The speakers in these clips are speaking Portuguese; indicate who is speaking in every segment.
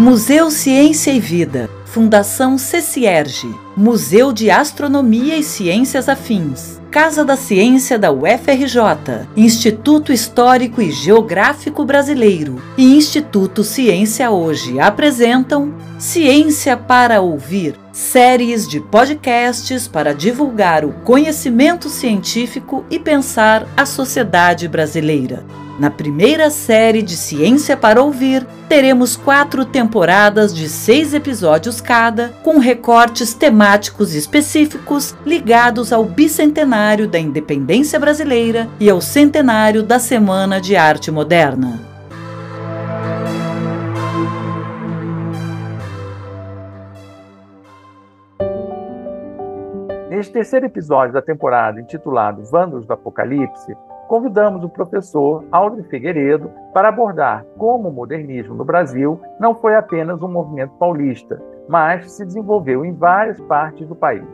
Speaker 1: Museu Ciência e Vida, Fundação Cecierge, Museu de Astronomia e Ciências Afins, Casa da Ciência da UFRJ, Instituto Histórico e Geográfico Brasileiro. E Instituto Ciência Hoje apresentam Ciência para Ouvir, séries de podcasts para divulgar o conhecimento científico e pensar a sociedade brasileira. Na primeira série de Ciência para Ouvir, teremos quatro temporadas de seis episódios cada, com recortes temáticos específicos ligados ao bicentenário da independência brasileira e ao centenário da Semana de Arte Moderna.
Speaker 2: Neste terceiro episódio da temporada, intitulado Vândalos do Apocalipse, convidamos o professor Aldrin Figueiredo para abordar como o modernismo no Brasil não foi apenas um movimento paulista, mas se desenvolveu em várias partes do país.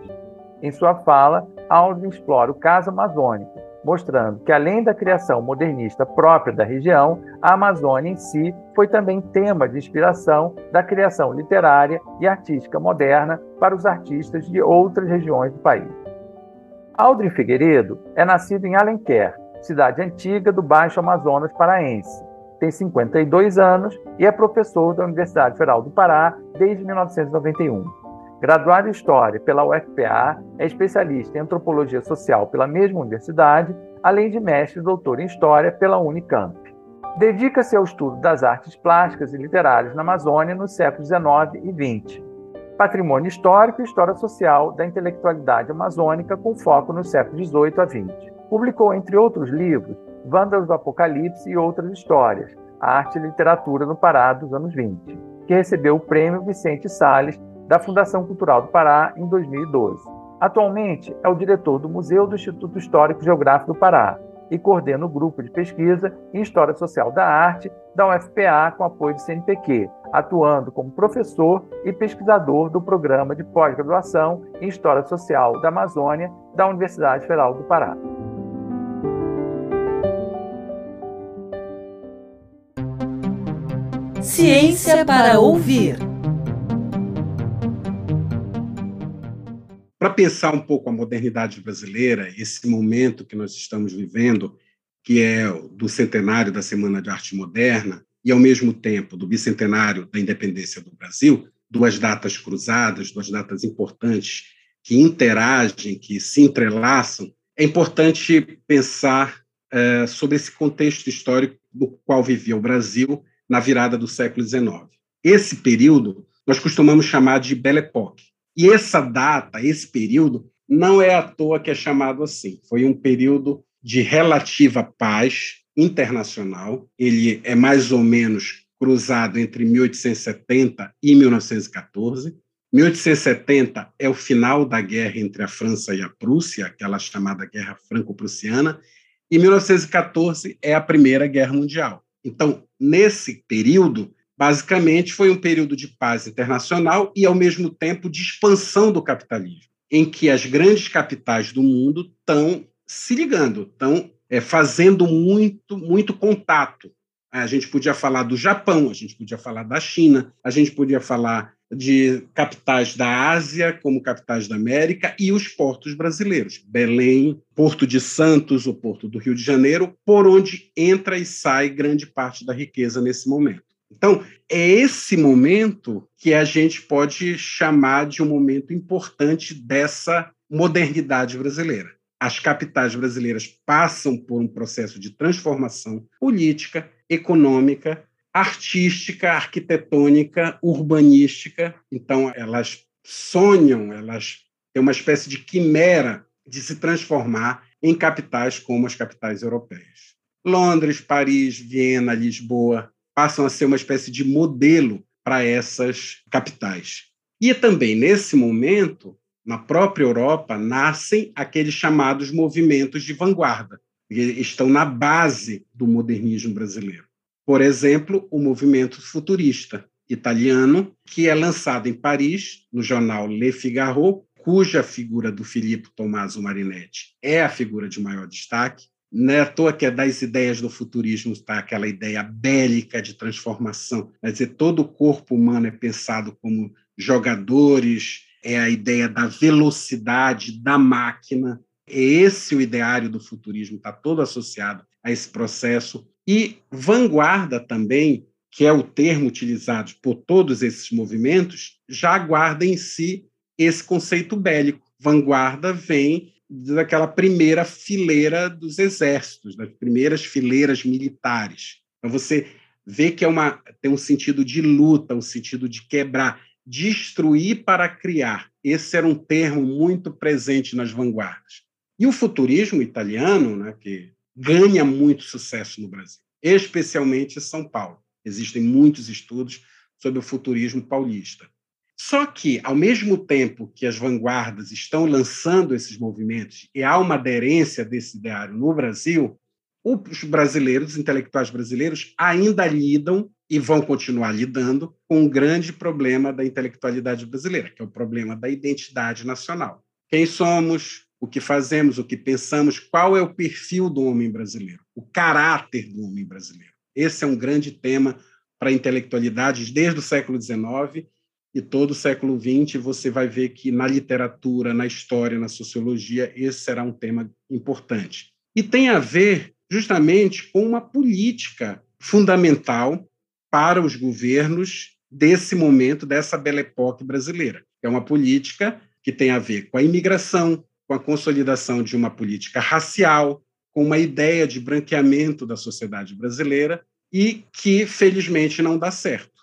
Speaker 2: Em sua fala, Aldrin explora o caso amazônico, mostrando que, além da criação modernista própria da região, a Amazônia em si foi também tema de inspiração da criação literária e artística moderna para os artistas de outras regiões do país. Aldrin Figueiredo é nascido em Alenquer, cidade antiga do Baixo Amazonas paraense. Tem 52 anos e é professor da Universidade Federal do Pará desde 1991. Graduado em História pela UFPA, é especialista em Antropologia Social pela mesma universidade, além de mestre e doutor em História pela Unicamp. Dedica-se ao estudo das artes plásticas e literárias na Amazônia nos séculos XIX e XX. Patrimônio histórico e história social da intelectualidade amazônica com foco no século XVIII a XX. Publicou, entre outros livros, Vândalos do Apocalipse e outras histórias, Arte e Literatura no Pará dos anos 20, que recebeu o Prêmio Vicente Sales da Fundação Cultural do Pará em 2012. Atualmente é o diretor do Museu do Instituto Histórico Geográfico do Pará e coordena o grupo de pesquisa em História Social da Arte da UFPA com apoio do CNPq, atuando como professor e pesquisador do programa de pós-graduação em História Social da Amazônia da Universidade Federal do Pará.
Speaker 1: Ciência para ouvir.
Speaker 3: Para pensar um pouco a modernidade brasileira, esse momento que nós estamos vivendo, que é do centenário da Semana de Arte Moderna e, ao mesmo tempo, do bicentenário da independência do Brasil, duas datas cruzadas, duas datas importantes que interagem, que se entrelaçam, é importante pensar é, sobre esse contexto histórico no qual vivia o Brasil na virada do século XIX. Esse período nós costumamos chamar de Belle Époque. E essa data, esse período, não é à toa que é chamado assim. Foi um período de relativa paz internacional. Ele é mais ou menos cruzado entre 1870 e 1914. 1870 é o final da guerra entre a França e a Prússia, aquela chamada Guerra Franco-Prussiana, e 1914 é a Primeira Guerra Mundial. Então, nesse período, basicamente foi um período de paz internacional e, ao mesmo tempo, de expansão do capitalismo, em que as grandes capitais do mundo estão se ligando, estão é, fazendo muito, muito contato. A gente podia falar do Japão, a gente podia falar da China, a gente podia falar de capitais da Ásia, como capitais da América, e os portos brasileiros, Belém, Porto de Santos, o Porto do Rio de Janeiro, por onde entra e sai grande parte da riqueza nesse momento. Então, é esse momento que a gente pode chamar de um momento importante dessa modernidade brasileira. As capitais brasileiras passam por um processo de transformação política, econômica, artística, arquitetônica, urbanística. Então, elas sonham, elas têm uma espécie de quimera de se transformar em capitais como as capitais europeias. Londres, Paris, Viena, Lisboa passam a ser uma espécie de modelo para essas capitais. E também, nesse momento, na própria Europa, nascem aqueles chamados movimentos de vanguarda, que estão na base do modernismo brasileiro. Por exemplo, o movimento futurista italiano, que é lançado em Paris, no jornal Le Figaro, cuja figura do Filippo Tommaso Marinetti é a figura de maior destaque, Não é à toa que é das ideias do futurismo está aquela ideia bélica de transformação. Quer dizer, todo o corpo humano é pensado como jogadores, é a ideia da velocidade da máquina. É esse o ideário do futurismo, está todo associado a esse processo. E vanguarda também, que é o termo utilizado por todos esses movimentos, já guarda em si esse conceito bélico. Vanguarda vem daquela primeira fileira dos exércitos, das primeiras fileiras militares. Então você vê que é uma, tem um sentido de luta, um sentido de quebrar, destruir para criar. Esse era um termo muito presente nas vanguardas. E o futurismo italiano, né, que ganha muito sucesso no Brasil, especialmente em São Paulo. Existem muitos estudos sobre o futurismo paulista. Só que, ao mesmo tempo que as vanguardas estão lançando esses movimentos e há uma aderência desse ideário no Brasil, os brasileiros, os intelectuais brasileiros, ainda lidam e vão continuar lidando com um grande problema da intelectualidade brasileira, que é o problema da identidade nacional. Quem somos, o que fazemos, o que pensamos, qual é o perfil do homem brasileiro, o caráter do homem brasileiro. Esse é um grande tema para a intelectualidade desde o século XIX e todo o século XX você vai ver que na literatura, na história, na sociologia, esse será um tema importante. E tem a ver justamente com uma política fundamental para os governos desse momento, dessa Belle Époque brasileira. É uma política que tem a ver com a imigração, com a consolidação de uma política racial, com uma ideia de branqueamento da sociedade brasileira e que, felizmente, não dá certo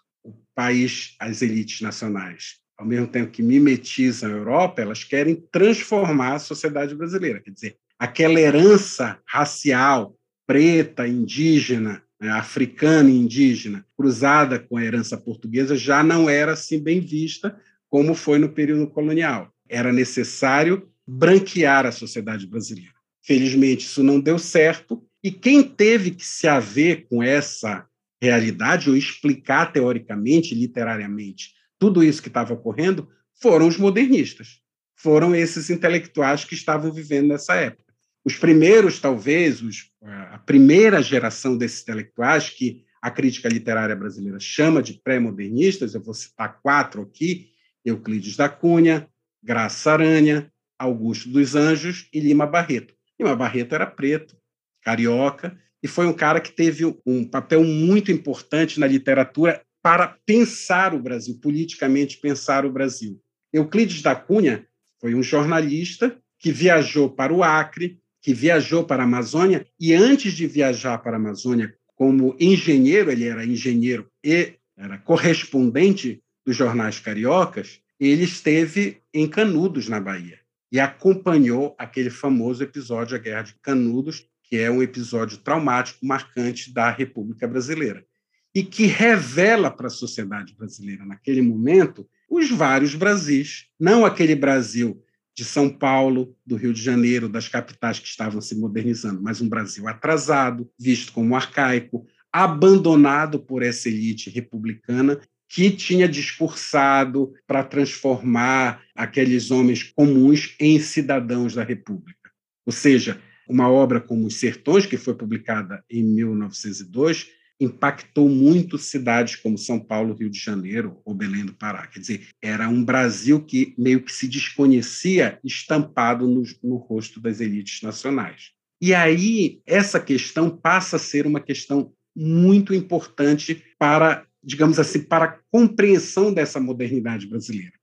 Speaker 3: país, as elites nacionais, ao mesmo tempo que mimetizam a Europa, elas querem transformar a sociedade brasileira. Quer dizer, aquela herança racial, preta, indígena, né, africana e indígena, cruzada com a herança portuguesa, já não era assim bem vista como foi no período colonial. Era necessário branquear a sociedade brasileira. Felizmente, isso não deu certo, e quem teve que se haver com essa realidade ou explicar teoricamente, literariamente, tudo isso que estava ocorrendo, foram os modernistas. Foram esses intelectuais que estavam vivendo nessa época. Os primeiros, talvez, os, a primeira geração desses intelectuais que a crítica literária brasileira chama de pré-modernistas, eu vou citar quatro aqui: Euclides da Cunha, Graça Aranha, Augusto dos Anjos e Lima Barreto. Lima Barreto era preto, carioca, e foi um cara que teve um papel muito importante na literatura para pensar o Brasil, politicamente pensar o Brasil. Euclides da Cunha foi um jornalista que viajou para o Acre, que viajou para a Amazônia, e antes de viajar para a Amazônia como engenheiro, ele era engenheiro e era correspondente dos jornais cariocas, ele esteve em Canudos, na Bahia, e acompanhou aquele famoso episódio, a Guerra de Canudos, que é um episódio traumático marcante da República Brasileira e que revela para a sociedade brasileira naquele momento os vários Brasis, não aquele Brasil de São Paulo, do Rio de Janeiro, das capitais que estavam se modernizando, mas um Brasil atrasado, visto como arcaico, abandonado por essa elite republicana que tinha discursado para transformar aqueles homens comuns em cidadãos da República. Ou seja, uma obra como Os Sertões, que foi publicada em 1902, impactou muito cidades como São Paulo, Rio de Janeiro ou Belém do Pará. Quer dizer, era um Brasil que meio que se desconhecia estampado no, no rosto das elites nacionais. E aí essa questão passa a ser uma questão muito importante para, digamos assim, para a compreensão dessa modernidade brasileira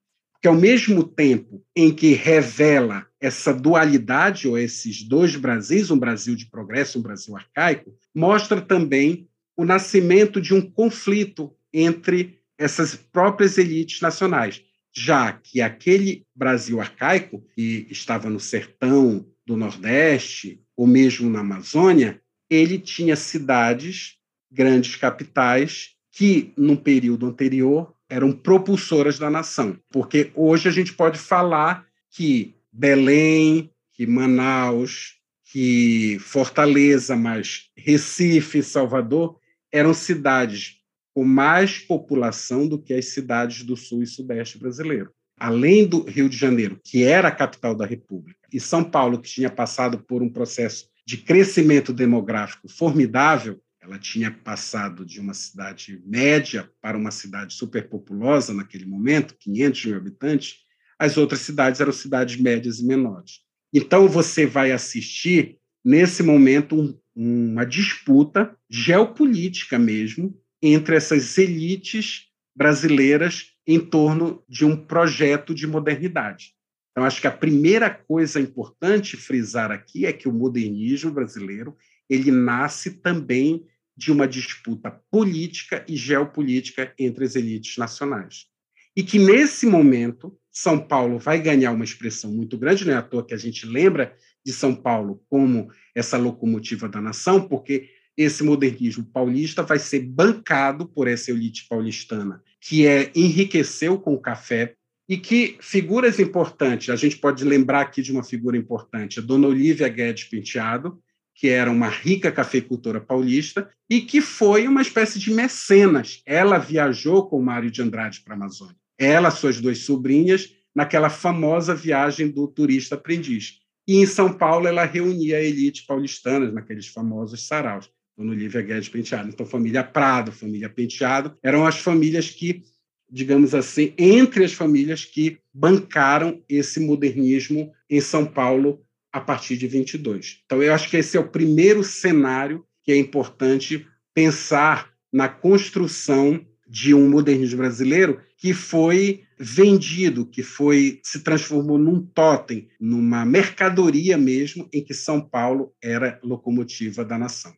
Speaker 3: que ao mesmo tempo em que revela essa dualidade ou esses dois Brasis, um Brasil de progresso, um Brasil arcaico, mostra também o nascimento de um conflito entre essas próprias elites nacionais, já que aquele Brasil arcaico que estava no sertão do Nordeste ou mesmo na Amazônia, ele tinha cidades, grandes capitais que no período anterior eram propulsoras da nação. Porque hoje a gente pode falar que Belém, que Manaus, que Fortaleza, mas Recife, Salvador, eram cidades com mais população do que as cidades do sul e sudeste brasileiro. Além do Rio de Janeiro, que era a capital da República, e São Paulo, que tinha passado por um processo de crescimento demográfico formidável, ela tinha passado de uma cidade média para uma cidade superpopulosa naquele momento, 500 mil habitantes, as outras cidades eram cidades médias e menores. Então, você vai assistir, nesse momento, um, uma disputa geopolítica mesmo entre essas elites brasileiras em torno de um projeto de modernidade. Então, acho que a primeira coisa importante frisar aqui é que o modernismo brasileiro ele nasce também de uma disputa política e geopolítica entre as elites nacionais. E que, nesse momento, São Paulo vai ganhar uma expressão muito grande, não é à toa que a gente lembra de São Paulo como essa locomotiva da nação, porque esse modernismo paulista vai ser bancado por essa elite paulistana, que é enriqueceu com o café, e que figuras importantes, a gente pode lembrar aqui de uma figura importante, a Dona Olívia Guedes Penteado, que era uma rica cafeicultora paulista e que foi uma espécie de mecenas. Ela viajou com Mário de Andrade para a Amazônia. Ela, suas duas sobrinhas, naquela famosa viagem do turista aprendiz. E em São Paulo ela reunia a elite paulistana naqueles famosos saraus. Dona Olívia Guedes Penteado. Então, família Prado, família Penteado, eram as famílias que digamos assim, entre as famílias que bancaram esse modernismo em São Paulo a partir de 22. Então, eu acho que esse é o primeiro cenário que é importante pensar na construção de um modernismo brasileiro que foi vendido, que foi se transformou num totem, numa mercadoria mesmo, em que São Paulo era locomotiva da nação.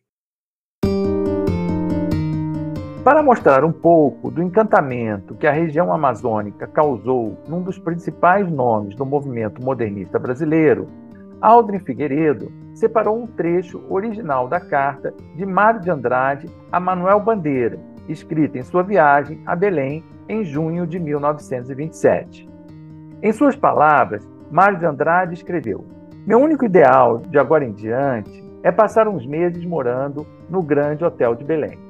Speaker 2: Para mostrar um pouco do encantamento que a região amazônica causou num dos principais nomes do movimento modernista brasileiro, Aldrin Figueiredo separou um trecho original da carta de Mário de Andrade a Manuel Bandeira, escrita em sua viagem a Belém em junho de 1927. Em suas palavras, Mário de Andrade escreveu: Meu único ideal de agora em diante é passar uns meses morando no grande hotel de Belém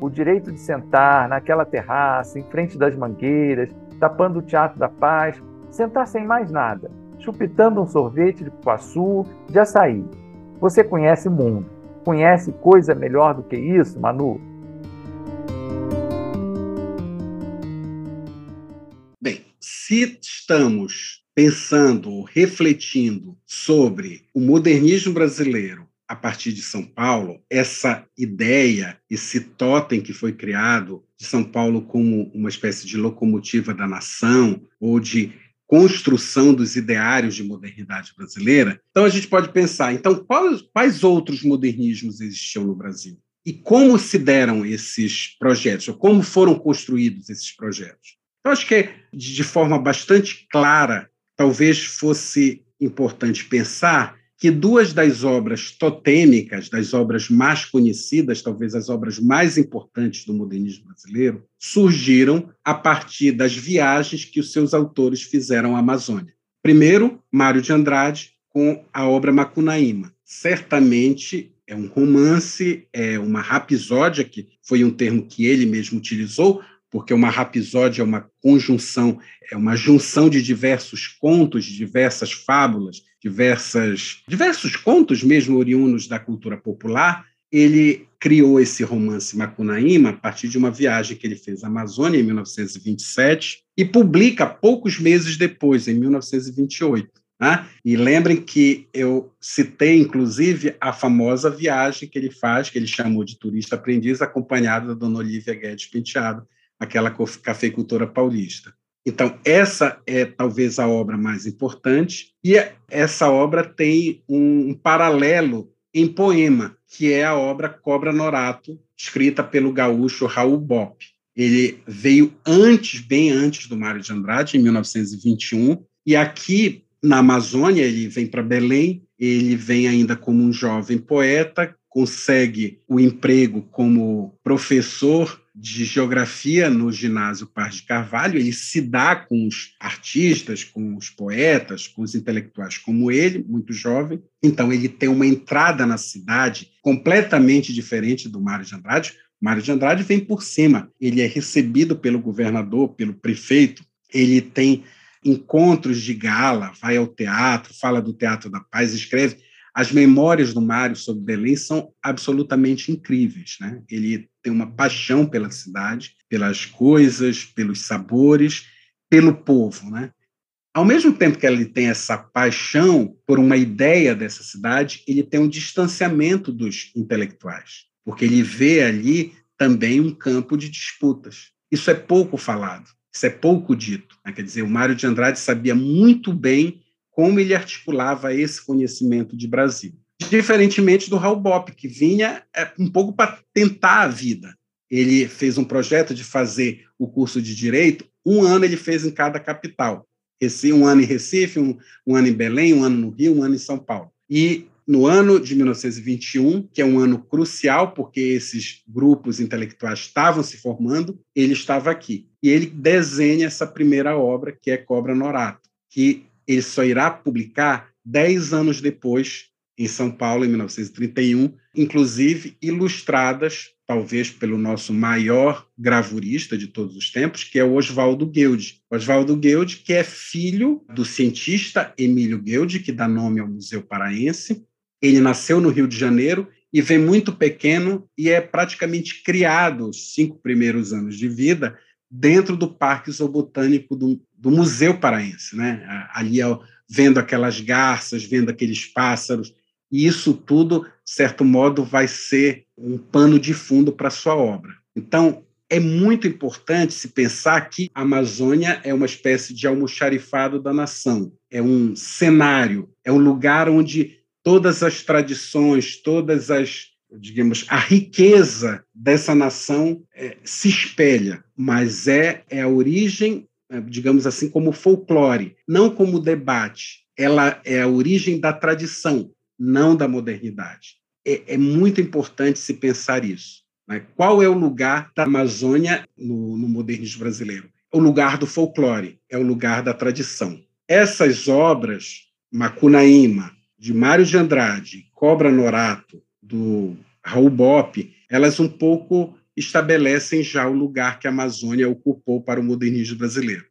Speaker 2: o direito de sentar naquela terraça, em frente das mangueiras, tapando o Teatro da Paz, sentar sem mais nada, chupitando um sorvete de cupuaçu, de açaí. Você conhece o mundo. Conhece coisa melhor do que isso, Manu?
Speaker 3: Se estamos pensando, refletindo sobre o modernismo brasileiro a partir de São Paulo, essa ideia, esse totem que foi criado de São Paulo como uma espécie de locomotiva da nação ou de construção dos ideários de modernidade brasileira. Então a gente pode pensar, então quais, quais outros modernismos existiam no Brasil? E como se deram esses projetos, ou como foram construídos esses projetos? Então acho que de forma bastante clara, talvez fosse importante pensar que duas das obras totêmicas, das obras mais conhecidas, talvez as obras mais importantes do modernismo brasileiro, surgiram a partir das viagens que os seus autores fizeram à Amazônia. Primeiro, Mário de Andrade, com a obra Macunaíma. Certamente é um romance, é uma rapisódia, que foi um termo que ele mesmo utilizou, porque uma rapisódia é uma conjunção, é uma junção de diversos contos, de diversas fábulas, diversas, diversos contos mesmo oriundos da cultura popular. Ele criou esse romance Macunaíma a partir de uma viagem que ele fez à Amazônia em 1927 e publica poucos meses depois, em 1928. Né? E lembrem que eu citei, inclusive, a famosa viagem que ele faz, que ele chamou de turista aprendiz, acompanhado da dona Olivia Guedes Penteado, aquela cafeicultora paulista. Então, essa é talvez a obra mais importante, e essa obra tem um, paralelo em poema, que é a obra Cobra Norato, escrita pelo gaúcho Raul Bopp. Ele veio antes, bem antes do Mário de Andrade, em 1921, e aqui na Amazônia, ele vem para Belém, ele vem ainda como um jovem poeta, consegue o emprego como professor de geografia no ginásio Paz de Carvalho, ele se dá com os artistas, com os poetas, com os intelectuais como ele, muito jovem. Então ele tem uma entrada na cidade completamente diferente do Mário de Andrade. Mário de Andrade vem por cima, ele é recebido pelo governador, pelo prefeito, ele tem encontros de gala, vai ao teatro, fala do Teatro da Paz, escreve As memórias do Mário sobre Belém são absolutamente incríveis. Né? Ele tem uma paixão pela cidade, pelas coisas, pelos sabores, pelo povo. Né? Ao mesmo tempo que ele tem essa paixão por uma ideia dessa cidade, ele tem um distanciamento dos intelectuais, porque ele vê ali também um campo de disputas. Isso é pouco falado, isso é pouco dito. Né? Quer dizer, o Mário de Andrade sabia muito bem como ele articulava esse conhecimento de Brasil. Diferentemente do Raul que vinha é, um pouco para tentar a vida. Ele fez um projeto de fazer o curso de Direito, um ano ele fez em cada capital. Um ano em Recife, um, um ano em Belém, um ano no Rio, um ano em São Paulo. E no ano de 1921, que é um ano crucial, porque esses grupos intelectuais estavam se formando, ele estava aqui. E ele desenha essa primeira obra, que é Cobra Norato, que ele só irá publicar dez anos depois, em São Paulo, em 1931, inclusive ilustradas, talvez pelo nosso maior gravurista de todos os tempos, que é o Oswaldo Guild. Oswaldo Guild, que é filho do cientista Emílio Guild, que dá nome ao Museu Paraense. Ele nasceu no Rio de Janeiro e vem muito pequeno e é praticamente criado os cinco primeiros anos de vida dentro do Parque Zoobotânico do, do Museu Paraense, né? ali vendo aquelas garças, vendo aqueles pássaros, e isso tudo, de certo modo, vai ser um pano de fundo para a sua obra. Então, é muito importante se pensar que a Amazônia é uma espécie de almoxarifado da nação, é um cenário, é um lugar onde todas as tradições, todas as digamos, a riqueza dessa nação é, se espelha, mas é, é a origem, é, digamos assim, como folclore, não como debate. Ela é a origem da tradição, não da modernidade. É, é muito importante se pensar isso. Né? Qual é o lugar da Amazônia no, no modernismo brasileiro? O lugar do folclore, é o lugar da tradição. Essas obras, Macunaíma, de Mário de Andrade, Cobra Norato, do Raul Bopp, elas um pouco estabelecem já o lugar que a Amazônia ocupou para o modernismo brasileiro.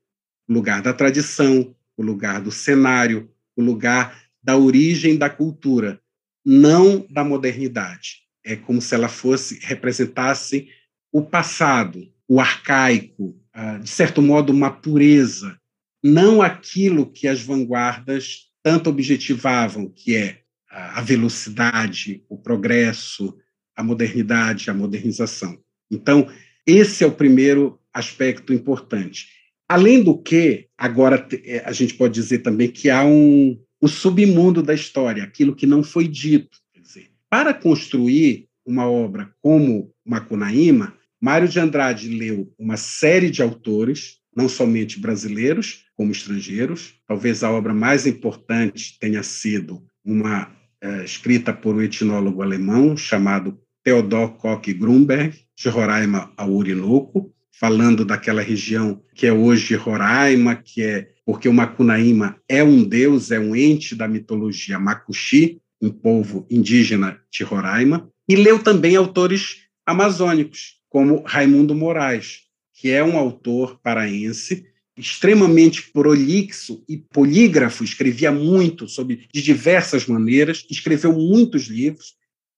Speaker 3: O lugar da tradição, o lugar do cenário, o lugar da origem da cultura, não da modernidade. É como se ela fosse representasse o passado, o arcaico, de certo modo uma pureza, não aquilo que as vanguardas tanto objetivavam, que é a velocidade, o progresso, a modernidade, a modernização. Então, esse é o primeiro aspecto importante. Além do que, agora é, a gente pode dizer também que há um, um submundo da história, aquilo que não foi dito. Dizer, para construir uma obra como Macunaíma, Mário de Andrade leu uma série de autores, não somente brasileiros, como estrangeiros. Talvez a obra mais importante tenha sido uma é, escrita por um etnólogo alemão chamado Theodor Koch Grunberg, de Roraima ao Orinoco, falando daquela região que é hoje Roraima, que é porque o Macunaíma é um deus, é um ente da mitologia Macuxi, um povo indígena de Roraima, e leu também autores amazônicos, como Raimundo Moraes, que é um autor paraense extremamente prolixo e polígrafo, escrevia muito sobre de diversas maneiras, escreveu muitos livros.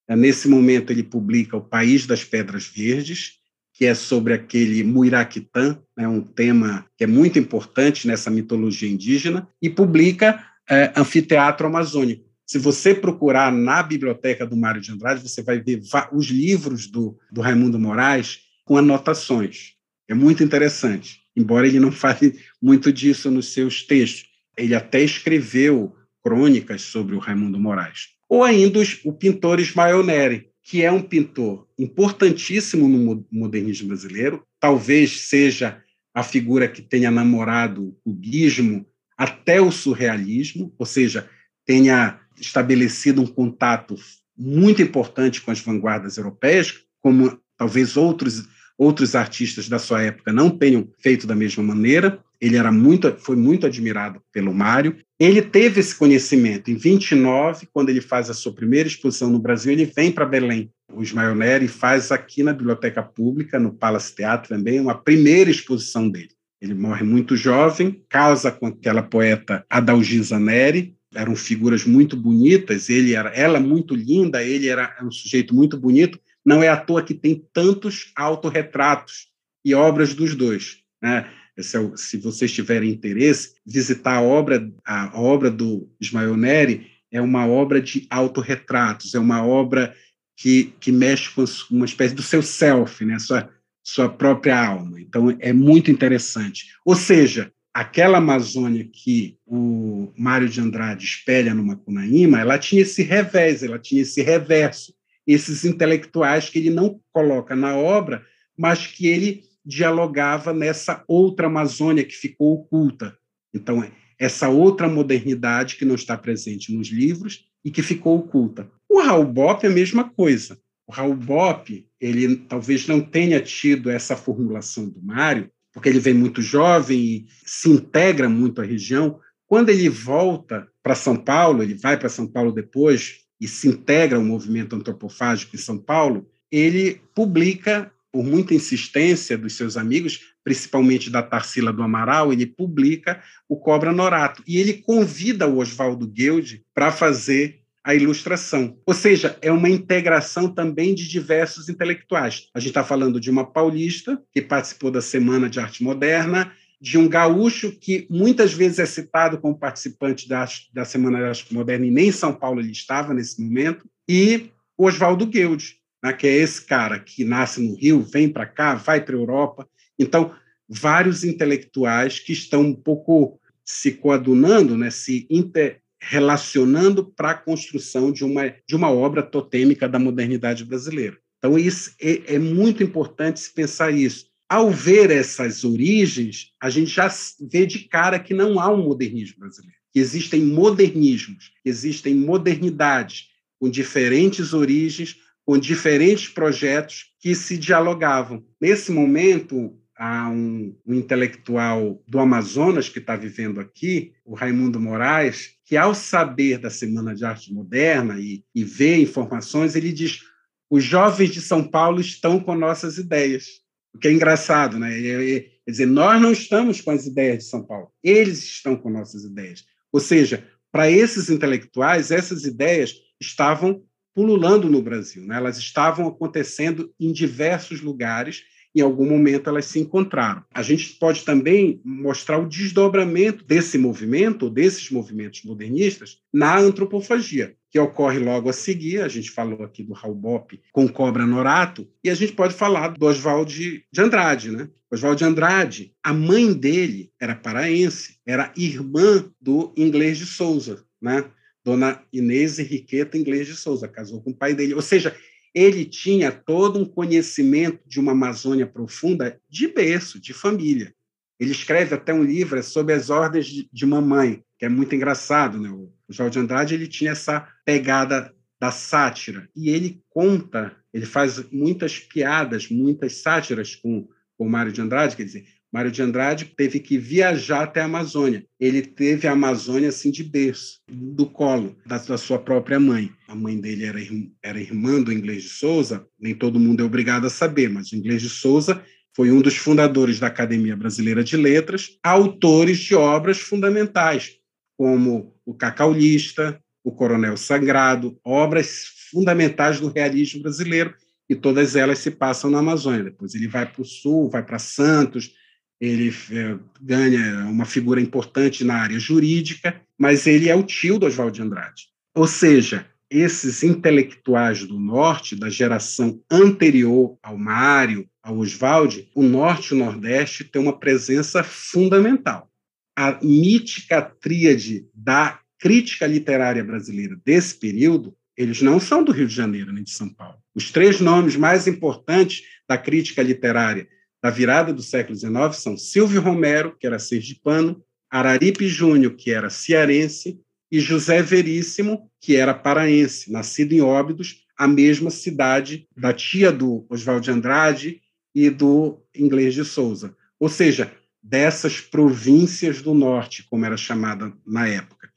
Speaker 3: Nesse momento ele publica O País das Pedras Verdes, que é sobre aquele Muiraquitã, né, um tema que é muito importante nessa mitologia indígena, e publica é, Anfiteatro Amazônico. Se você procurar na biblioteca do Mário de Andrade, você vai ver os livros do, do Raimundo Moraes com anotações. É muito interessante embora ele não fale muito disso nos seus textos. Ele até escreveu crônicas sobre o Raimundo Moraes. Ou ainda o pintor Ismael Neri, que é um pintor importantíssimo no modernismo brasileiro, talvez seja a figura que tenha namorado o cubismo até o surrealismo, ou seja, tenha estabelecido um contato muito importante com as vanguardas europeias, como talvez outros outros artistas da sua época não tenham feito da mesma maneira. Ele era muito, foi muito admirado pelo Mário. Ele teve esse conhecimento em 29, quando ele faz a sua primeira exposição no Brasil, ele vem para Belém. O Ismael Neri faz aqui na Biblioteca Pública, no Palace Teatro também, uma primeira exposição dele. Ele morre muito jovem, casa com aquela poeta Adalgisa Neri, eram figuras muito bonitas, ele era ela muito linda, ele era um sujeito muito bonito. Não é à toa que tem tantos autorretratos e obras dos dois. Né? É se vocês tiverem interesse, visitar a obra, a obra do Ismael Neri é uma obra de autorretratos, é uma obra que, que mexe com uma espécie do seu self, né? sua, sua própria alma. Então, é muito interessante. Ou seja, aquela Amazônia que o Mário de Andrade espelha no Macunaíma, ela tinha esse revés, ela tinha esse reverso, esses intelectuais que ele não coloca na obra, mas que ele dialogava nessa outra Amazônia que ficou oculta. Então, essa outra modernidade que não está presente nos livros e que ficou oculta. O Raul Bopp é a mesma coisa. O Raul Bopp, ele talvez não tenha tido essa formulação do Mário, porque ele vem muito jovem e se integra muito à região. Quando ele volta para São Paulo, ele vai para São Paulo depois e se integra ao movimento antropofágico em São Paulo, ele publica por muita insistência dos seus amigos, principalmente da Tarsila do Amaral, ele publica o Cobra Norato. E ele convida o Oswaldo Guild para fazer a ilustração. Ou seja, é uma integração também de diversos intelectuais. A gente está falando de uma paulista que participou da Semana de Arte Moderna, de um gaúcho que muitas vezes é citado como participante da, da Semana de Arte Moderna e nem em São Paulo ele estava nesse momento, e Oswaldo Guild, né, que é esse cara que nasce no Rio, vem para cá, vai para a Europa. Então, vários intelectuais que estão um pouco se coadunando, né, se interrelacionando para a construção de uma, de uma obra totêmica da modernidade brasileira. Então, isso é, é muito importante se pensar isso. Ao ver essas origens, a gente já vê de cara que não há um modernismo brasileiro, que existem modernismos, existem modernidades com diferentes origens, com diferentes projetos que se dialogavam. Nesse momento, há um, um intelectual do Amazonas que está vivendo aqui, o Raimundo Moraes, que, ao saber da Semana de Arte Moderna e, e ver informações, ele diz: os jovens de São Paulo estão com nossas ideias. O que é engraçado, né? Quer dizer, nós não estamos com as ideias de São Paulo, eles estão com nossas ideias. Ou seja, para esses intelectuais, essas ideias estavam pululando no Brasil. Né? Elas estavam acontecendo em diversos lugares, em algum momento elas se encontraram. A gente pode também mostrar o desdobramento desse movimento, desses movimentos modernistas, na antropofagia, que ocorre logo a seguir. A gente falou aqui do Raul Bopp com Cobra Norato, e a gente pode falar do Oswald de Andrade. Né? Oswald de Andrade, a mãe dele era paraense, era irmã do inglês de Souza, né? Dona Inês Henriqueta Inglês de Souza, casou com o pai dele. Ou seja, ele tinha todo um conhecimento de uma Amazônia profunda de berço, de família. Ele escreve até um livro sobre as ordens de, de mamãe, que é muito engraçado. Né? O Jorge Andrade ele tinha essa pegada da sátira. E ele conta, ele faz muitas piadas, muitas sátiras com o Mário de Andrade, quer dizer, Mário de Andrade teve que viajar até a Amazônia. Ele teve a Amazônia assim de berço, do colo da, da sua própria mãe. A mãe dele era, era irmã do Inglês de Souza, nem todo mundo é obrigado a saber, mas o Inglês de Souza foi um dos fundadores da Academia Brasileira de Letras, autores de obras fundamentais, como o Cacaulista, o Coronel Sangrado, obras fundamentais do realismo brasileiro, e todas elas se passam na Amazônia. Depois ele vai para o sul, vai para Santos, ele é, ganha uma figura importante na área jurídica, mas ele é o tio do Oswald de Andrade. Ou seja, esses intelectuais do Norte, da geração anterior ao Mário, ao Oswald, o Norte e o Nordeste têm uma presença fundamental. A mítica tríade da crítica literária brasileira desse período, eles não são do Rio de Janeiro nem de São Paulo. Os três nomes mais importantes da crítica literária da virada do século XIX são Silvio Romero, que era sergipano, Araripe Júnior, que era cearense, e José Veríssimo, que era paraense, nascido em Óbidos, a mesma cidade da tia do Oswald de Andrade e do Inglês de Souza. Ou seja, dessas províncias do norte, como era chamada na época.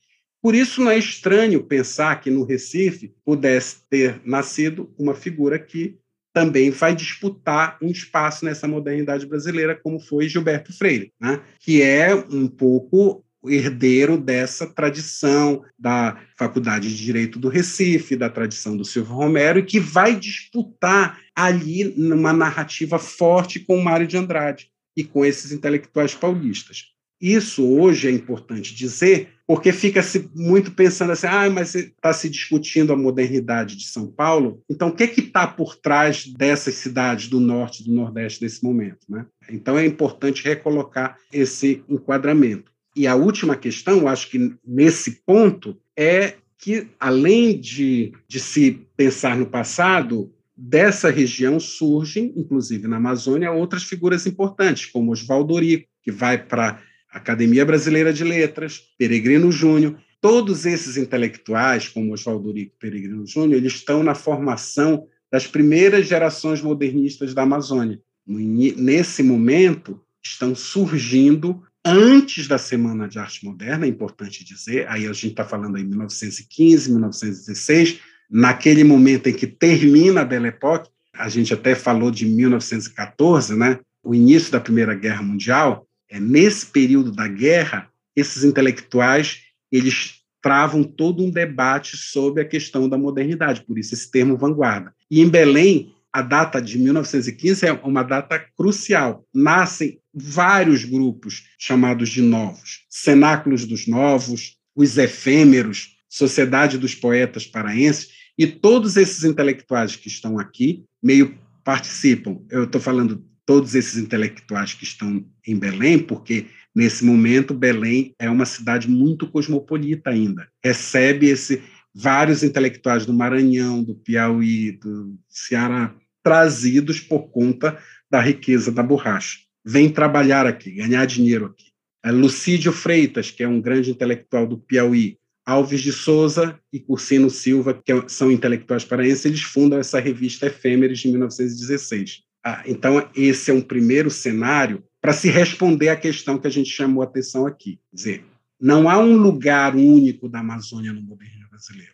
Speaker 3: Por isso não é estranho pensar que no Recife pudesse ter nascido uma figura que também vai disputar um espaço nessa modernidade brasileira, como foi Gilberto Freire, né? que é um pouco herdeiro dessa tradição da Faculdade de Direito do Recife, da tradição do Silvio Romero, e que vai disputar ali numa narrativa forte com Mário de Andrade e com esses intelectuais paulistas. Isso hoje é importante dizer, porque fica-se muito pensando assim, ah, mas está se discutindo a modernidade de São Paulo, então o que está por trás dessas cidades do norte e do nordeste nesse momento? Né? Então é importante recolocar esse enquadramento. E a última questão, acho que nesse ponto, é que, além de, de se pensar no passado, dessa região surgem, inclusive na Amazônia, outras figuras importantes, como Oswaldo Rico, que vai para Academia Brasileira de Letras, Peregrino Júnior. Todos esses intelectuais, como Oswaldo Rico e Peregrino Júnior, eles estão na formação das primeiras gerações modernistas da Amazônia. Nesse momento, estão surgindo antes da Semana de Arte Moderna, é importante dizer, aí a gente está falando em 1915, 1916, naquele momento em que termina a Belle Époque, a gente até falou de 1914, né? o início da Primeira Guerra Mundial, é nesse período da guerra, esses intelectuais, eles travam todo um debate sobre a questão da modernidade, por isso esse termo vanguarda. E em Belém, a data de 1915 é uma data crucial. Nascem vários grupos chamados de novos, Cenáculos dos Novos, os Efêmeros, Sociedade dos Poetas Paraenses, e todos esses intelectuais que estão aqui meio participam. Eu estou falando todos esses intelectuais que estão em Belém, porque nesse momento Belém é uma cidade muito cosmopolita ainda. Recebe esse vários intelectuais do Maranhão, do Piauí, do Ceará, trazidos por conta da riqueza da borracha. Vem trabalhar aqui, ganhar dinheiro aqui. É Lucídio Freitas, que é um grande intelectual do Piauí, Alves de Souza e Cursino Silva, que são intelectuais paraenses, eles fundam essa revista Efêmeres de 1916. Ah, então, esse é um primeiro cenário para se responder à questão que a gente chamou a atenção aqui. Quer dizer, não há um lugar único da Amazônia no modernismo brasileiro.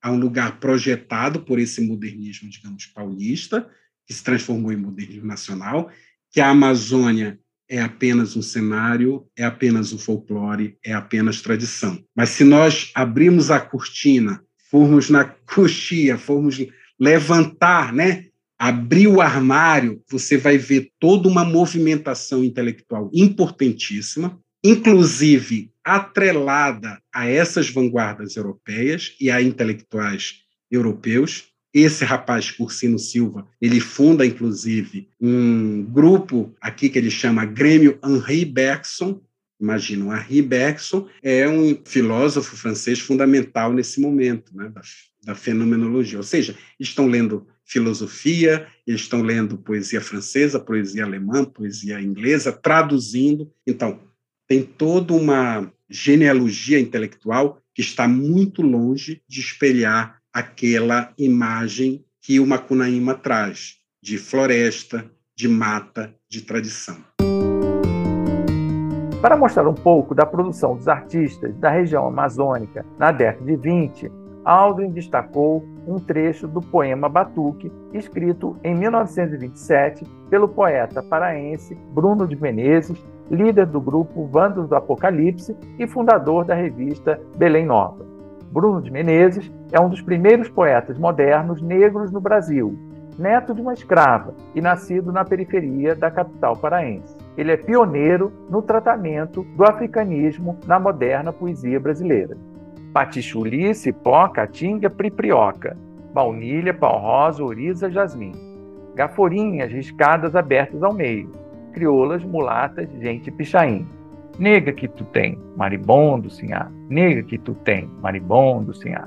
Speaker 3: Há um lugar projetado por esse modernismo, digamos, paulista, que se transformou em modernismo nacional, que a Amazônia é apenas um cenário, é apenas um folclore, é apenas tradição. Mas se nós abrirmos a cortina, formos na coxia, formos levantar, né, abrir o armário, você vai ver toda uma movimentação intelectual importantíssima, inclusive atrelada a essas vanguardas europeias e a intelectuais europeus. Esse rapaz, Cursino Silva, ele funda, inclusive, um grupo aqui que ele chama Grêmio Henri Bergson. Imagina, Henri Bergson é um filósofo francês fundamental nesse momento né, da, da fenomenologia. Ou seja, estão lendo filosofia, eles estão lendo poesia francesa, poesia alemã, poesia inglesa, traduzindo. Então, tem toda uma genealogia intelectual que está muito longe de espelhar aquela imagem que o Macunaíma traz, de floresta, de mata, de tradição.
Speaker 2: Para mostrar um pouco da produção dos artistas da região amazônica na década de 20, Aldrin destacou um trecho do poema Batuque, escrito em 1927 pelo poeta paraense Bruno de Menezes, líder do grupo Vandos do Apocalipse e fundador da revista Belém Nova. Bruno de Menezes é um dos primeiros poetas modernos negros no Brasil, neto de uma escrava e nascido na periferia da capital paraense. Ele é pioneiro no tratamento do africanismo na moderna poesia brasileira patichuli, cipó, caatinga, priprioca, baunilha, pau rosa, oriza, jasmim. Gaforinhas riscadas abertas ao meio, crioulas, mulatas, gente pichain. Nega que tu tem, maribondo, sinhá. Nega que tu tem, maribondo, sinhá.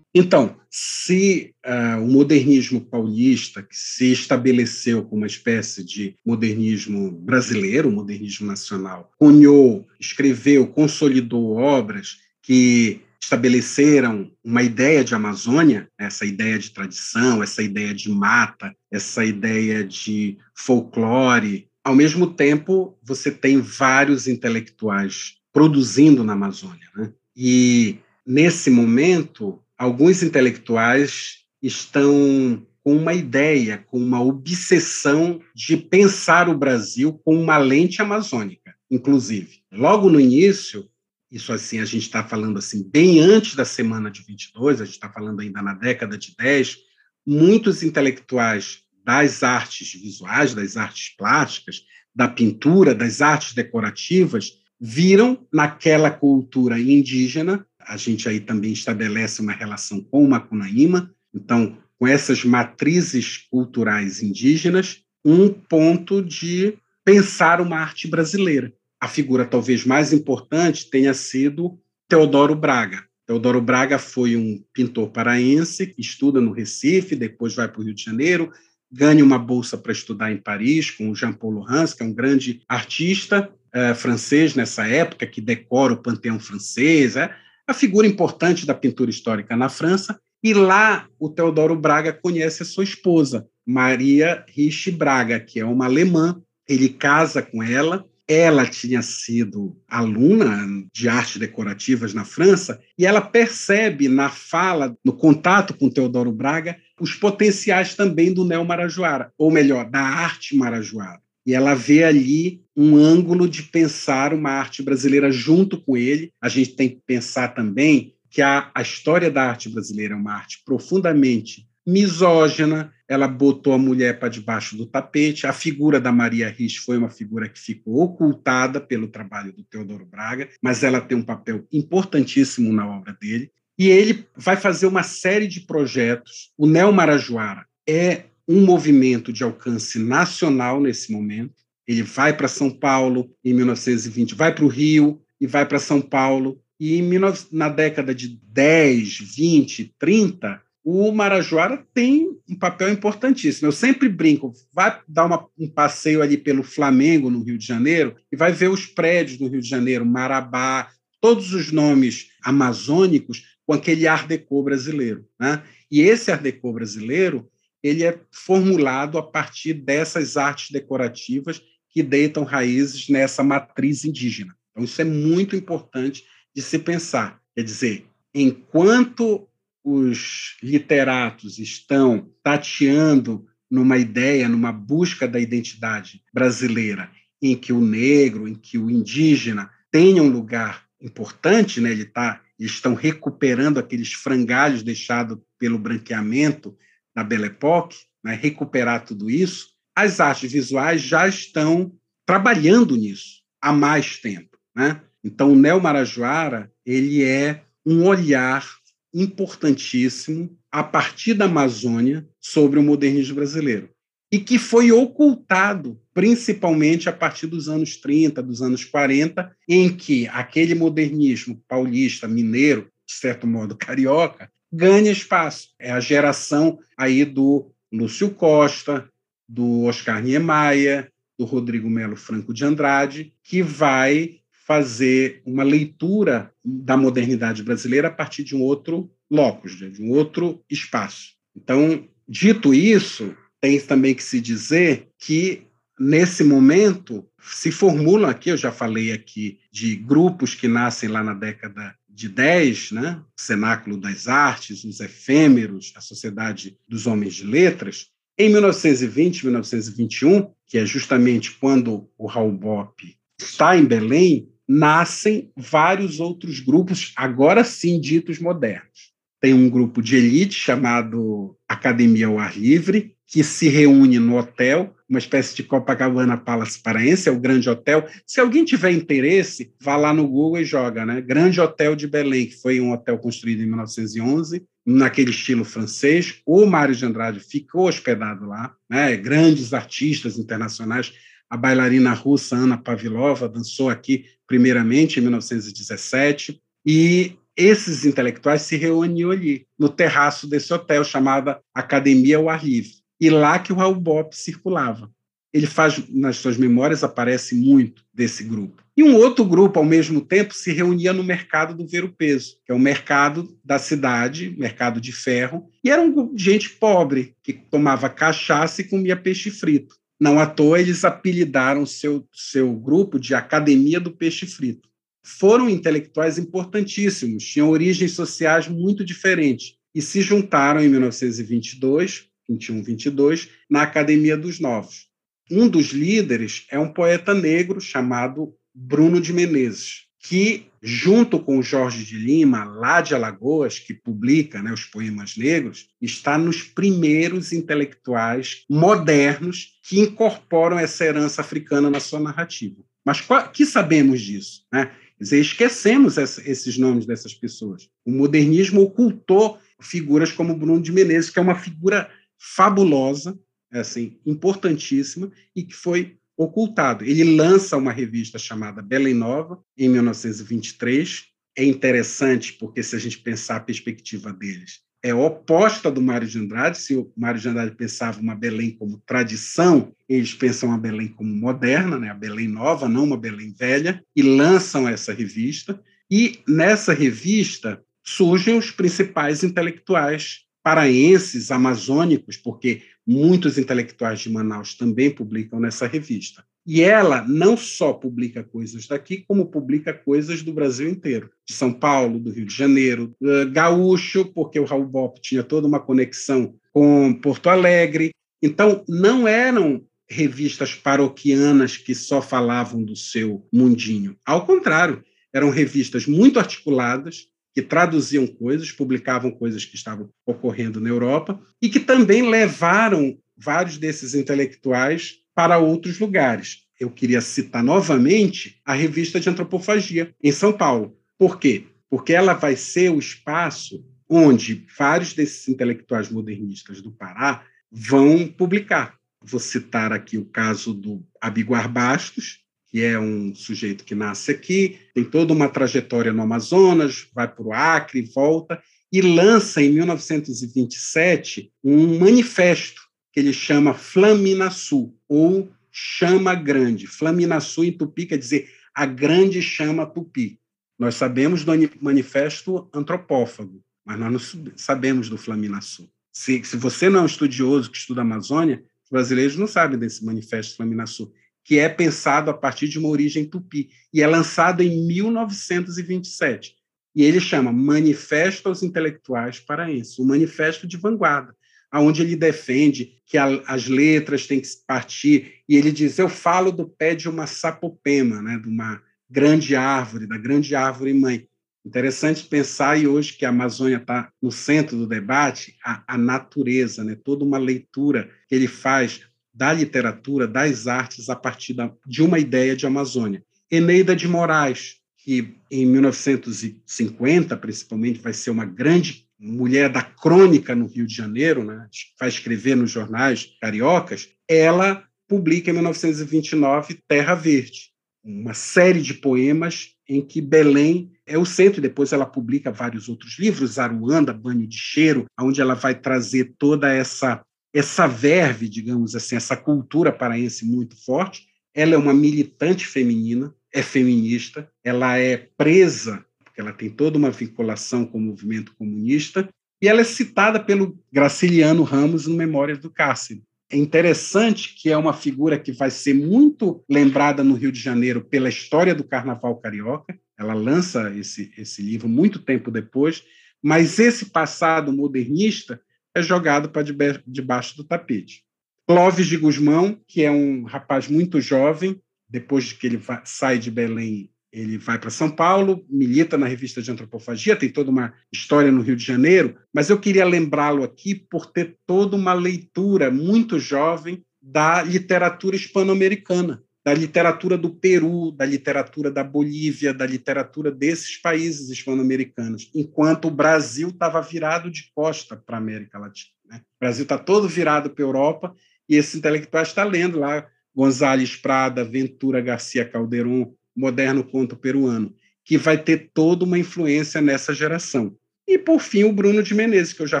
Speaker 3: Então, se uh, o modernismo paulista, que se estabeleceu como uma espécie de modernismo brasileiro, modernismo nacional, cunhou, escreveu, consolidou obras que estabeleceram uma ideia de Amazônia, essa ideia de tradição, essa ideia de mata, essa ideia de folclore. Ao mesmo tempo, você tem vários intelectuais produzindo na Amazônia. Né? E, nesse momento, alguns intelectuais estão com uma ideia, com uma obsessão de pensar o Brasil com uma lente amazônica, inclusive. Logo no início, isso assim, a gente está falando assim, bem antes da semana de 22, a gente está falando ainda na década de 10, muitos intelectuais das artes visuais, das artes plásticas, da pintura, das artes decorativas, viram naquela cultura indígena, a gente aí também estabelece uma relação com o Macunaíma, então, com essas matrizes culturais indígenas, um ponto de pensar uma arte brasileira. A figura talvez mais importante tenha sido Teodoro Braga. Teodoro Braga foi um pintor paraense que estuda no Recife, depois vai para o Rio de Janeiro, ganha uma bolsa para estudar em Paris com o Jean-Paul Laurens, que é um grande artista é, francês nessa época, que decora o panteão francês, é a figura importante da pintura histórica na França, e lá o Teodoro Braga conhece a sua esposa, Maria Rich Braga, que é uma alemã. Ele casa com ela. Ela tinha sido aluna de artes decorativas na França e ela percebe na fala, no contato com Teodoro Braga, os potenciais também do neo Marajoara, ou melhor, da arte marajoara. E ela vê ali um ângulo de pensar uma arte brasileira junto com ele. A gente tem que pensar também que a, a história da arte brasileira é uma arte profundamente misógina, ela botou a mulher para debaixo do tapete. A figura da Maria Rich foi uma figura que ficou ocultada pelo trabalho do Teodoro Braga, mas ela tem um papel importantíssimo na obra dele. E ele vai fazer uma série de projetos. O Neo Marajoara é um movimento de alcance nacional nesse momento. Ele vai para São Paulo em 1920, vai para o Rio e vai para São Paulo e na década de 10, 20, 30, o Marajoara tem um papel importantíssimo. Eu sempre brinco, vai dar uma, um passeio ali pelo Flamengo, no Rio de Janeiro, e vai ver os prédios do Rio de Janeiro, Marabá, todos os nomes amazônicos com aquele Art Deco brasileiro. Né? E esse Art Deco brasileiro ele é formulado a partir dessas artes decorativas que deitam raízes nessa matriz indígena. Então, isso é muito importante de se pensar. Quer dizer, enquanto os literatos estão tateando numa ideia, numa busca da identidade brasileira, em que o negro, em que o indígena tenha um lugar importante, né? Ele tá, eles estão recuperando aqueles frangalhos deixados pelo branqueamento da Belle Époque, né? recuperar tudo isso. As artes visuais já estão trabalhando nisso há mais tempo, né? Então, o Neo Marajoara ele é um olhar importantíssimo a partir da Amazônia sobre o modernismo brasileiro e que foi ocultado principalmente a partir dos anos 30, dos anos 40, em que aquele modernismo paulista, mineiro, de certo modo carioca, ganha espaço. É a geração aí do Lúcio Costa, do Oscar Niemeyer, do Rodrigo Melo Franco de Andrade, que vai fazer uma leitura da modernidade brasileira a partir de um outro locus, de um outro espaço. Então, dito isso, tem também que se dizer que nesse momento se formulam aqui, eu já falei aqui de grupos que nascem lá na década de 10, né? o Cenáculo das Artes, os Efêmeros, a Sociedade dos Homens de Letras. Em 1920, 1921, que é justamente quando o Raul Bopp está em Belém, nascem vários outros grupos, agora sim ditos modernos. Tem um grupo de elite chamado Academia ao Ar Livre, que se reúne no hotel, uma espécie de Copacabana Palace Paraense, é o grande hotel. Se alguém tiver interesse, vá lá no Google e joga, né? Grande Hotel de Belém, que foi um hotel construído em 1911, naquele estilo francês. O Mário de Andrade ficou hospedado lá, né? Grandes artistas internacionais a bailarina russa Ana Pavlova dançou aqui primeiramente em 1917 e esses intelectuais se reuniam ali no terraço desse hotel chamado Academia ao Ar Livre e lá que o Raul Bopp circulava. Ele faz nas suas memórias aparece muito desse grupo. E um outro grupo, ao mesmo tempo, se reunia no mercado do Ver o Peso, que é o mercado da cidade, mercado de ferro, e era um grupo de gente pobre que tomava cachaça e comia peixe frito. Não à toa eles apelidaram seu, seu grupo de Academia do Peixe Frito. Foram intelectuais importantíssimos, tinham origens sociais muito diferentes e se juntaram em 1922 21, 22, na Academia dos Novos. Um dos líderes é um poeta negro chamado Bruno de Menezes, que, junto com Jorge de Lima, lá de Alagoas, que publica né, os poemas negros, está nos primeiros intelectuais modernos que incorporam essa herança africana na sua narrativa. Mas qual, que sabemos disso? Né? Esquecemos essa, esses nomes dessas pessoas. O modernismo ocultou figuras como Bruno de Menezes, que é uma figura fabulosa, assim, importantíssima, e que foi ocultado. Ele lança uma revista chamada Belém Nova, em 1923. É interessante, porque se a gente pensar a perspectiva deles, é oposta do Mário de Andrade. Se o Mário de Andrade pensava uma Belém como tradição, eles pensam a Belém como moderna, né? a Belém nova, não uma Belém velha, e lançam essa revista. E nessa revista surgem os principais intelectuais paraenses, amazônicos, porque muitos intelectuais de Manaus também publicam nessa revista. E ela não só publica coisas daqui, como publica coisas do Brasil inteiro, de São Paulo, do Rio de Janeiro, gaúcho, porque o Raul Bop tinha toda uma conexão com Porto Alegre. Então, não eram revistas paroquianas que só falavam do seu mundinho. Ao contrário, eram revistas muito articuladas, que traduziam coisas, publicavam coisas que estavam ocorrendo na Europa e que também levaram vários desses intelectuais para outros lugares. Eu queria citar novamente a revista de antropofagia em São Paulo. Por quê? Porque ela vai ser o espaço onde vários desses intelectuais modernistas do Pará vão publicar. Vou citar aqui o caso do Abiguar Bastos, que é um sujeito que nasce aqui, tem toda uma trajetória no Amazonas, vai para o Acre, volta, e lança em 1927 um manifesto que ele chama Flaminaçu, ou Chama Grande. Flaminaçu em tupi quer dizer a grande chama tupi. Nós sabemos do manifesto antropófago, mas nós não sabemos do Flaminaçu. Se, se você não é um estudioso que estuda a Amazônia, os brasileiros não sabem desse manifesto Flaminaçu que é pensado a partir de uma origem tupi, e é lançado em 1927. E ele chama Manifesto aos Intelectuais Paraenses, um manifesto de vanguarda, aonde ele defende que a, as letras têm que partir, e ele diz, eu falo do pé de uma sapopema, né, de uma grande árvore, da grande árvore mãe. Interessante pensar, e hoje que a Amazônia está no centro do debate, a, a natureza, né, toda uma leitura que ele faz da literatura, das artes, a partir da, de uma ideia de Amazônia. Eneida de Moraes, que em 1950, principalmente, vai ser uma grande mulher da crônica no Rio de Janeiro, né? vai escrever nos jornais cariocas, ela publica em 1929 Terra Verde, uma série de poemas em que Belém é o centro. Depois ela publica vários outros livros, Aruanda, Banho de Cheiro, onde ela vai trazer toda essa essa verve, digamos assim, essa cultura paraense muito forte. Ela é uma militante feminina, é feminista, ela é presa, porque ela tem toda uma vinculação com o movimento comunista, e ela é citada pelo Graciliano Ramos no Memórias do Cárcere. É interessante que é uma figura que vai ser muito lembrada no Rio de Janeiro pela história do carnaval carioca. Ela lança esse, esse livro muito tempo depois, mas esse passado modernista é jogado para debaixo do tapete. Clóvis de Guzmão, que é um rapaz muito jovem, depois de que ele sai de Belém, ele vai para São Paulo, milita na revista de antropofagia, tem toda uma história no Rio de Janeiro, mas eu queria lembrá-lo aqui por ter toda uma leitura muito jovem da literatura hispano-americana da literatura do Peru, da literatura da Bolívia, da literatura desses países hispano-americanos, enquanto o Brasil estava virado de costa para a América Latina. Né? O Brasil está todo virado para a Europa e esse intelectual está lendo lá González Prada, Ventura Garcia Calderon, Moderno Conto Peruano, que vai ter toda uma influência nessa geração. E, por fim, o Bruno de Menezes, que eu já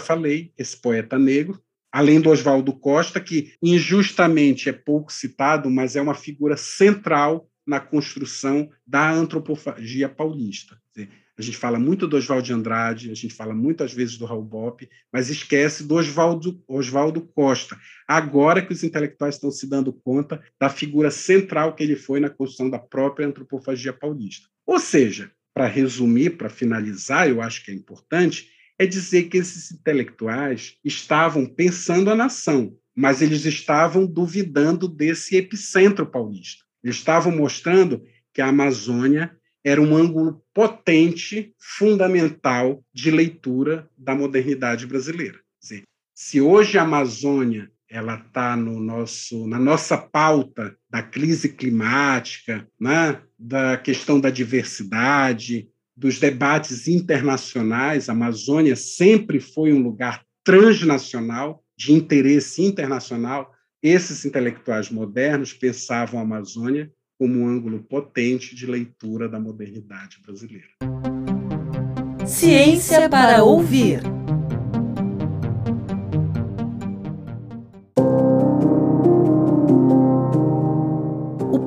Speaker 3: falei, esse poeta negro, além do Oswaldo Costa, que injustamente é pouco citado, mas é uma figura central na construção da antropofagia paulista. A gente fala muito do Oswaldo de Andrade, a gente fala muitas vezes do Raul Bop, mas esquece do Oswaldo, Oswaldo Costa. Agora que os intelectuais estão se dando conta da figura central que ele foi na construção da própria antropofagia paulista. Ou seja, para resumir, para finalizar, eu acho que é importante, é dizer que esses intelectuais estavam pensando a nação, mas eles estavam duvidando desse epicentro paulista. Eles estavam mostrando que a Amazônia era um ângulo potente, fundamental de leitura da modernidade brasileira. Dizer, se hoje a Amazônia ela está no nosso na nossa pauta da crise climática, né, da questão da diversidade, dos debates internacionais. A Amazônia sempre foi um lugar transnacional de interesse internacional. Esses intelectuais modernos pensavam a Amazônia como um ângulo potente de leitura da modernidade brasileira.
Speaker 1: Ciência para ouvir.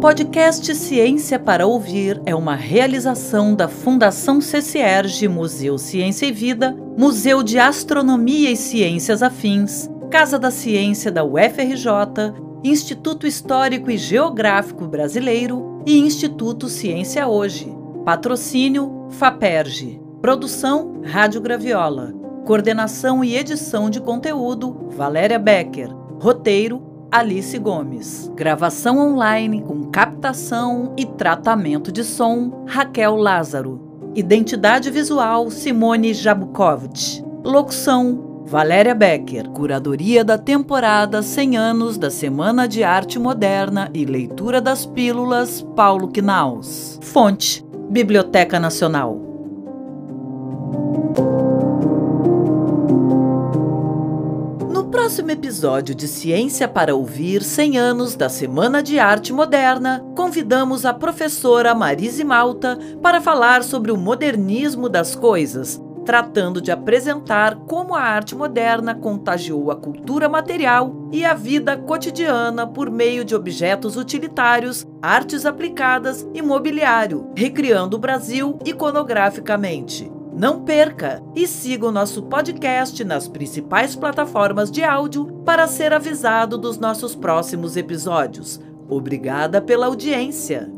Speaker 1: Podcast Ciência para Ouvir é uma realização da Fundação CCERG Museu Ciência e Vida, Museu de Astronomia e Ciências Afins, Casa da Ciência da UFRJ, Instituto Histórico e Geográfico Brasileiro e Instituto Ciência Hoje. Patrocínio FAPERJ. Produção Rádio Graviola. Coordenação e edição de conteúdo Valéria Becker. Roteiro Alice Gomes. Gravação online com captação e tratamento de som Raquel Lázaro. Identidade visual Simone Jabukovic. Locução Valéria Becker, curadoria da temporada 100 anos da Semana de Arte Moderna e leitura das pílulas Paulo Knaus. Fonte: Biblioteca Nacional. Próximo episódio de Ciência para Ouvir 100 anos da Semana de Arte Moderna, convidamos a professora Marise Malta para falar sobre o modernismo das coisas tratando de apresentar como a arte moderna contagiou a cultura material e a vida cotidiana por meio de objetos utilitários, artes aplicadas e mobiliário, recriando o Brasil iconograficamente. Não perca e siga o nosso podcast nas principais plataformas de áudio para ser avisado dos nossos próximos episódios. Obrigada pela audiência.